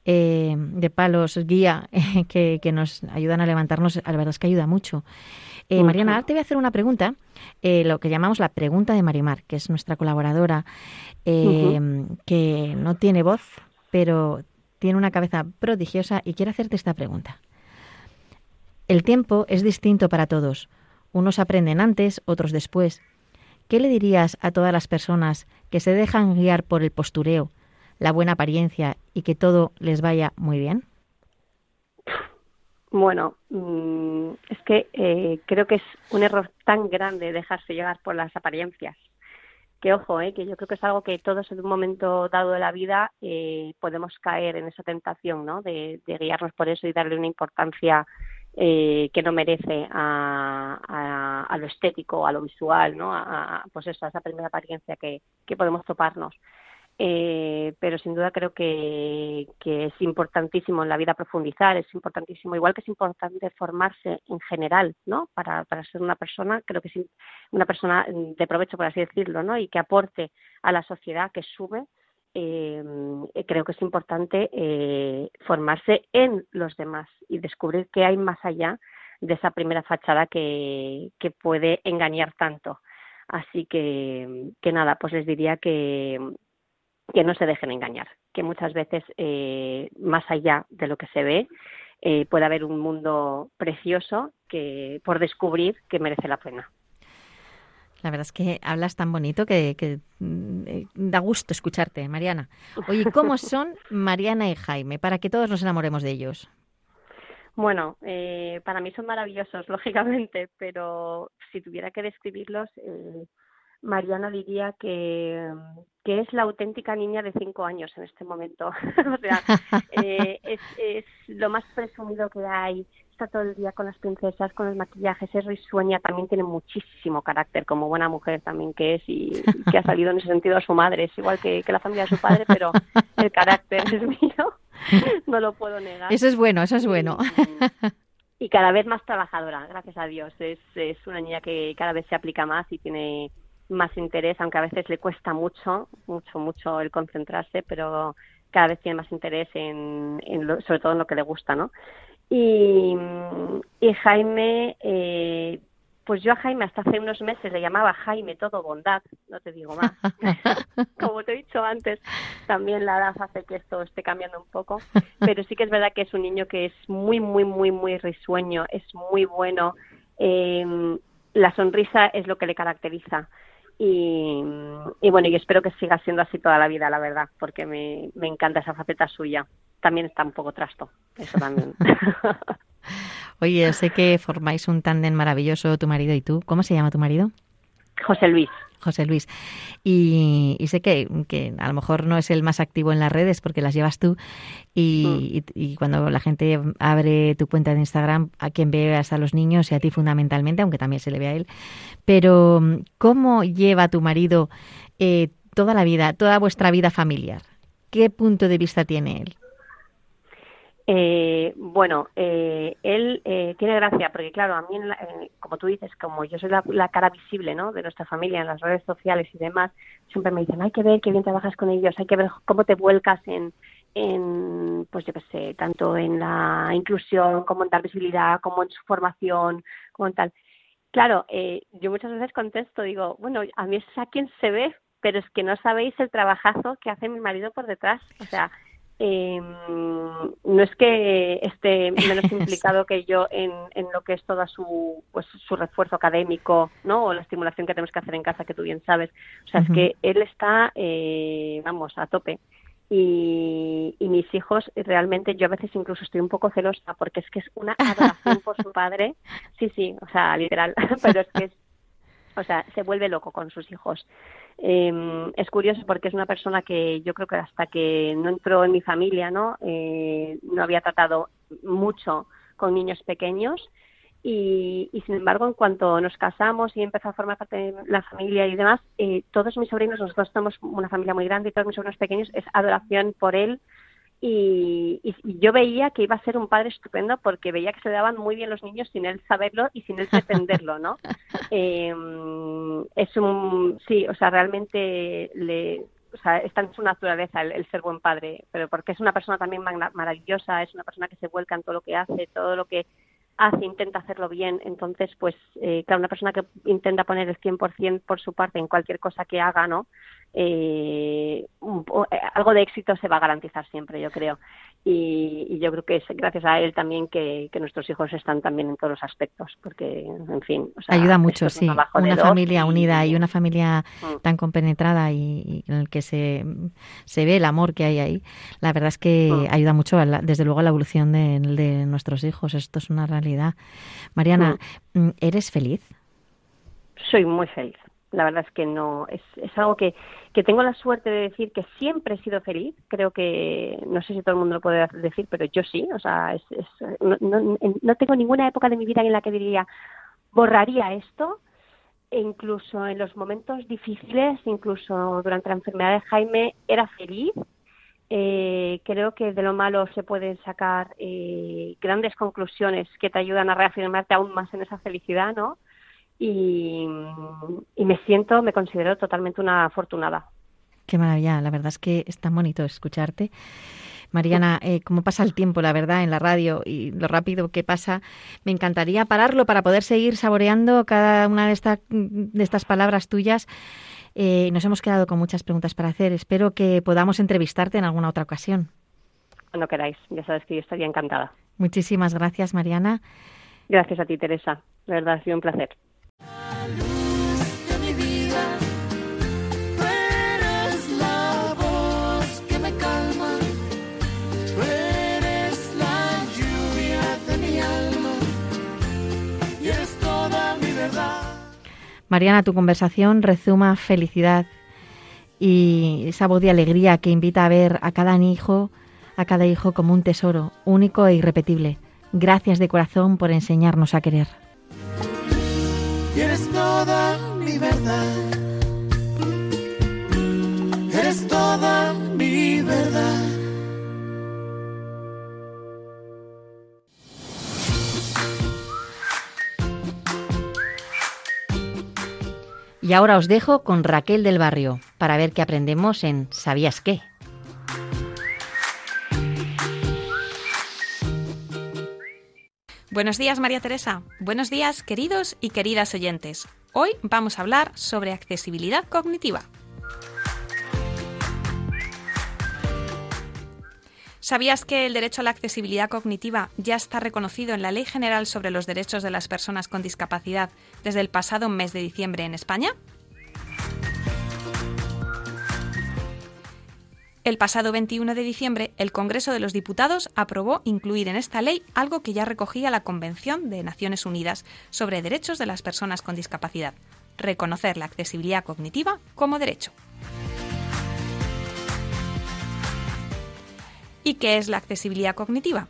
eh, de palos guía que, que nos ayudan a levantarnos, la verdad es que ayuda mucho. Eh, Mariana, ahora te voy a hacer una pregunta, eh, lo que llamamos la pregunta de Marimar, que es nuestra colaboradora, eh, que no tiene voz, pero tiene una cabeza prodigiosa y quiere hacerte esta pregunta. El tiempo es distinto para todos. Unos aprenden antes, otros después. ¿Qué le dirías a todas las personas que se dejan guiar por el postureo, la buena apariencia y que todo les vaya muy bien? Bueno, mm, es que eh, creo que es un error tan grande dejarse llevar por las apariencias. Que ojo, eh, que yo creo que es algo que todos en un momento dado de la vida eh, podemos caer en esa tentación, ¿no? De, guiarnos por eso y darle una importancia eh, que no merece a, a, lo estético, a lo visual, ¿no? A, pues eso, a esa primera apariencia que, que podemos toparnos. Eh, pero sin duda creo que, es importantísimo en la vida profundizar, es importantísimo, igual que es importante formarse en general, ¿no? Para, para ser una persona, creo que es una persona de provecho, por así decirlo, ¿no? Y que aporte a la sociedad, que sube, eh, creo que es importante eh, formarse en los demás y descubrir qué hay más allá de esa primera fachada que, que puede engañar tanto. Así que, que nada, pues les diría que, que no se dejen engañar, que muchas veces eh, más allá de lo que se ve eh, puede haber un mundo precioso que por descubrir que merece la pena. La verdad es que hablas tan bonito que, mm, eh, da gusto escucharte, Mariana. Oye, ¿cómo son Mariana y Jaime? Para que todos nos enamoremos de ellos. Bueno, eh, para mí son maravillosos, lógicamente, pero si tuviera que describirlos, eh, Mariana diría que, que es la auténtica niña de cinco años en este momento. o sea, eh, es, es lo más presumido que hay, está todo el día con las princesas, con los maquillajes, es risueña, también tiene muchísimo carácter, como buena mujer también que es y, que ha salido en ese sentido a su madre. Es igual que, que la familia de su padre, pero el carácter es mío, no lo puedo negar. Eso es bueno, eso es bueno. Y, cada vez más trabajadora, gracias a Dios. Es, es una niña que cada vez se aplica más y tiene más interés, aunque a veces le cuesta mucho, mucho, mucho el concentrarse, pero cada vez tiene más interés en, en sobre todo en lo que le gusta, ¿no? Y, y Jaime, eh, pues yo a Jaime hasta hace unos meses le llamaba Jaime todo bondad, no te digo más. Como te he dicho antes, también la edad hace que esto esté cambiando un poco, pero sí que es verdad que es un niño que es muy, muy, muy, muy risueño, es muy bueno. Eh, la sonrisa es lo que le caracteriza. Y, bueno, y espero que siga siendo así toda la vida, la verdad, porque me, me encanta esa faceta suya. También está un poco trasto, eso también. Oye, sé que formáis un tándem maravilloso, tu marido y tú. ¿Cómo se llama tu marido? José Luis. José Luis. Y, sé que, que, a lo mejor no es el más activo en las redes porque las llevas tú y, mm. cuando la gente abre tu cuenta de Instagram, a quien ve a los niños y a ti fundamentalmente, aunque también se le ve a él. Pero, ¿cómo lleva tu marido eh, toda la vida, toda vuestra vida familiar? ¿Qué punto de vista tiene él? Eh, bueno, eh, él eh, tiene gracia porque, claro, a mí, como tú dices, como yo soy la, cara visible ¿no? de nuestra familia en las redes sociales y demás, siempre me dicen, hay que ver qué bien trabajas con ellos, hay que ver cómo te vuelcas en, en pues yo qué sé, tanto en la inclusión como en dar visibilidad, como en su formación, como en tal. Claro, eh, yo muchas veces contesto, digo, bueno, a mí es a quien se ve, pero es que no sabéis el trabajazo que hace mi marido por detrás. O sea, eh, no es que esté menos implicado que yo en, en, lo que es toda su pues su refuerzo académico no o la estimulación que tenemos que hacer en casa que tú bien sabes. O sea es que él está eh, vamos a tope. Y, y, mis hijos realmente yo a veces incluso estoy un poco celosa porque es que es una adoración por su padre. Sí sí o sea literal. Pero es que es, o sea se vuelve loco con sus hijos eh, es curioso porque es una persona que yo creo que hasta que no entró en mi familia, ¿no? Eh, no había tratado mucho con niños pequeños y, y, sin embargo en cuanto nos casamos y empezó a formar parte de la familia y demás, eh, todos mis sobrinos, nosotros somos una familia muy grande y todos mis sobrinos pequeños es adoración por él, y, yo veía que iba a ser un padre estupendo porque veía que se daban muy bien los niños sin él saberlo y sin él pretenderlo, ¿no? Eh, es un, sí, o sea, realmente le, o sea, está en su naturaleza el, ser buen padre, pero porque es una persona también maravillosa, es una persona que se vuelca en todo lo que hace, todo lo que hace, intenta hacerlo bien. Entonces, pues, eh, claro, una persona que intenta poner el 100% por su parte en cualquier cosa que haga, ¿no? Eh, eh, algo de éxito se va a garantizar siempre, yo creo. Y, yo creo que es gracias a él también que, nuestros hijos están también en todos los aspectos, porque, en fin. Ayuda mucho, sí. Una familia unida y, una familia mm. tan compenetrada y, en el que se, se ve el amor que hay ahí. La verdad es que mm. ayuda mucho, desde luego, a la evolución de, de, nuestros hijos. Esto es una realidad. Mariana, mm. ¿eres feliz? Soy muy feliz la verdad es que no, es, es algo que, que tengo la suerte de decir que siempre he sido feliz. Creo que, no sé si todo el mundo lo puede decir, pero yo sí. O sea, es, no, no, no tengo ninguna época de mi vida en la que diría, borraría esto. E incluso en los momentos difíciles, incluso durante la enfermedad de Jaime, era feliz. Eh, creo que de lo malo se pueden sacar eh, grandes conclusiones que te ayudan a reafirmarte aún más en esa felicidad, ¿no? Y, me siento, me considero totalmente una afortunada. Qué maravilla, la verdad es que es tan bonito escucharte. Mariana, eh, cómo pasa el tiempo, la verdad, en la radio y lo rápido que pasa. Me encantaría pararlo para poder seguir saboreando cada una de, de estas palabras tuyas. Eh, nos hemos quedado con muchas preguntas para hacer. Espero que podamos entrevistarte en alguna otra ocasión. Cuando queráis, ya sabes que yo estaría encantada. Muchísimas gracias, Mariana. Gracias a ti, Teresa. De verdad, ha sido un placer. Mariana, tu conversación rezuma felicidad y esa voz de alegría que invita a ver a cada hijo, a cada hijo como un tesoro único e irrepetible. Gracias de corazón por enseñarnos a querer. Eres toda mi verdad. Eres toda mi verdad. Y ahora os dejo con Raquel del Barrio para ver qué aprendemos en ¿Sabías qué? Buenos días, María Teresa. Buenos días, queridos y queridas oyentes. Hoy vamos a hablar sobre accesibilidad cognitiva. ¿Sabías que el derecho a la accesibilidad cognitiva ya está reconocido en la Ley General sobre los Derechos de las Personas con Discapacidad desde el pasado mes de diciembre en España? El pasado 21 de diciembre, el Congreso de los Diputados aprobó incluir en esta ley algo que ya recogía la Convención de Naciones Unidas sobre Derechos de las Personas con Discapacidad, reconocer la accesibilidad cognitiva como derecho. ¿Y qué es la accesibilidad cognitiva?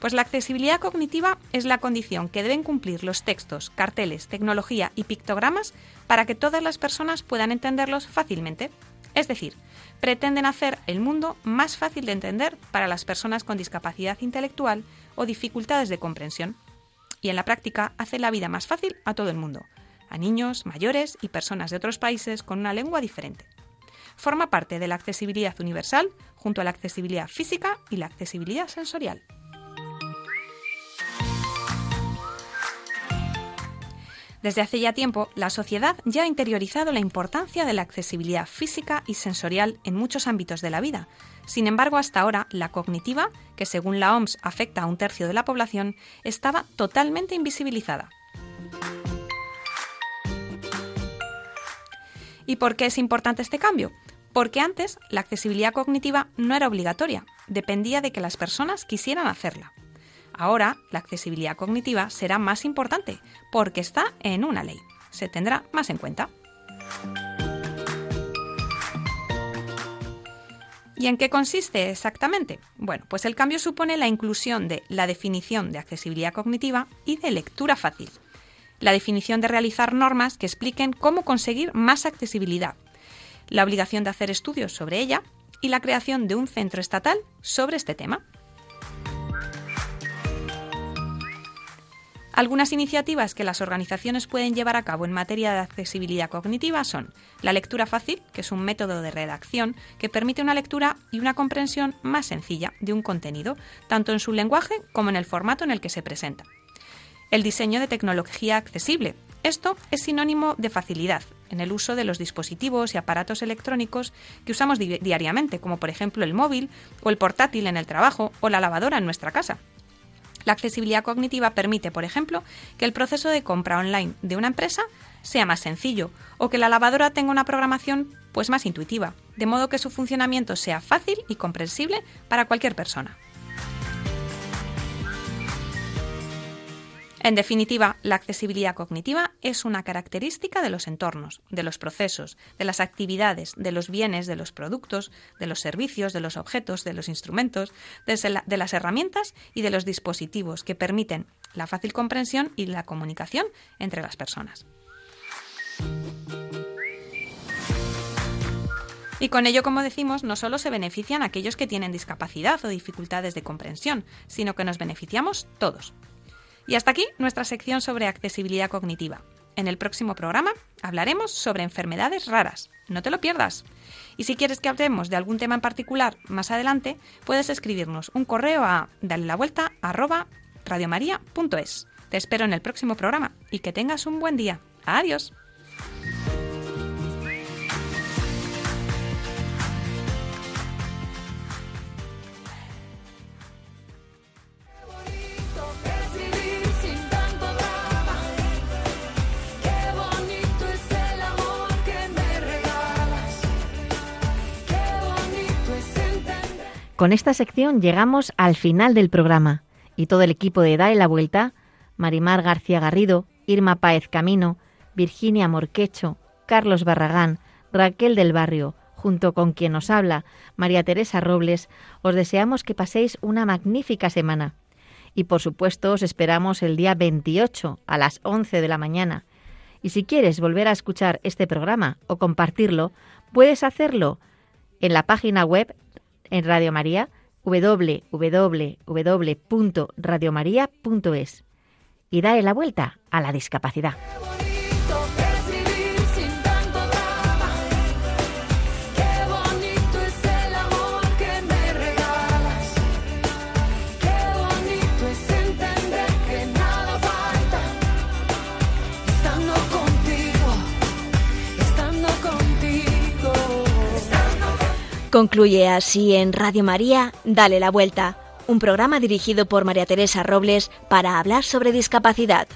Pues la accesibilidad cognitiva es la condición que deben cumplir los textos, carteles, tecnología y pictogramas para que todas las personas puedan entenderlos fácilmente. Es decir, pretenden hacer el mundo más fácil de entender para las personas con discapacidad intelectual o dificultades de comprensión. Y en la práctica hace la vida más fácil a todo el mundo, a niños, mayores y personas de otros países con una lengua diferente forma parte de la accesibilidad universal junto a la accesibilidad física y la accesibilidad sensorial. Desde hace ya tiempo, la sociedad ya ha interiorizado la importancia de la accesibilidad física y sensorial en muchos ámbitos de la vida. Sin embargo, hasta ahora, la cognitiva, que según la OMS afecta a un tercio de la población, estaba totalmente invisibilizada. ¿Y por qué es importante este cambio? Porque antes la accesibilidad cognitiva no era obligatoria, dependía de que las personas quisieran hacerla. Ahora la accesibilidad cognitiva será más importante porque está en una ley. Se tendrá más en cuenta. ¿Y en qué consiste exactamente? Bueno, pues el cambio supone la inclusión de la definición de accesibilidad cognitiva y de lectura fácil. La definición de realizar normas que expliquen cómo conseguir más accesibilidad, la obligación de hacer estudios sobre ella y la creación de un centro estatal sobre este tema. Algunas iniciativas que las organizaciones pueden llevar a cabo en materia de accesibilidad cognitiva son la lectura fácil, que es un método de redacción que permite una lectura y una comprensión más sencilla de un contenido, tanto en su lenguaje como en el formato en el que se presenta. El diseño de tecnología accesible. Esto es sinónimo de facilidad, en el uso de los dispositivos y aparatos electrónicos que usamos diariamente, como por ejemplo el móvil o el portátil en el trabajo o la lavadora en nuestra casa. La accesibilidad cognitiva permite, por ejemplo, que el proceso de compra online de una empresa sea más sencillo o que la lavadora tenga una programación pues más intuitiva, de modo que su funcionamiento sea fácil y comprensible para cualquier persona. En definitiva, la accesibilidad cognitiva es una característica de los entornos, de los procesos, de las actividades, de los bienes, de los productos, de los servicios, de los objetos, de los instrumentos, de las herramientas y de los dispositivos que permiten la fácil comprensión y la comunicación entre las personas. Y con ello, como decimos, no solo se benefician aquellos que tienen discapacidad o dificultades de comprensión, sino que nos beneficiamos todos. Y hasta aquí nuestra sección sobre accesibilidad cognitiva. En el próximo programa hablaremos sobre enfermedades raras. No te lo pierdas. Y si quieres que hablemos de algún tema en particular más adelante, puedes escribirnos un correo a dale la vuelta. Te espero en el próximo programa y que tengas un buen día. Adiós. Con esta sección llegamos al final del programa y todo el equipo de Dale la Vuelta, Marimar García Garrido, Irma Páez Camino, Virginia Morquecho, Carlos Barragán, Raquel del Barrio, junto con quien nos habla, María Teresa Robles, os deseamos que paséis una magnífica semana. Y por supuesto os esperamos el día 28 a las 11 de la mañana. Y si quieres volver a escuchar este programa o compartirlo, puedes hacerlo en la página web en Radio María www.radiomaria.es y dale la vuelta a la discapacidad. Concluye así en Radio María, Dale la Vuelta, un programa dirigido por María Teresa Robles para hablar sobre discapacidad.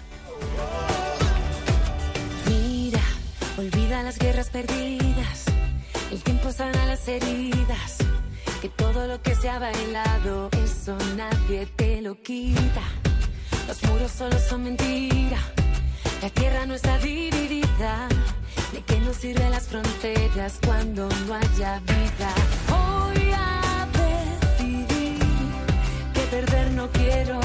Mira, olvida las guerras perdidas, el tiempo sana las heridas, que todo lo que se ha bailado, eso nadie te lo quita. Los muros solo son mentira, la tierra no está dividida. ¿De qué nos sirven las fronteras cuando no haya vida? Hoy a decidir que perder no quiero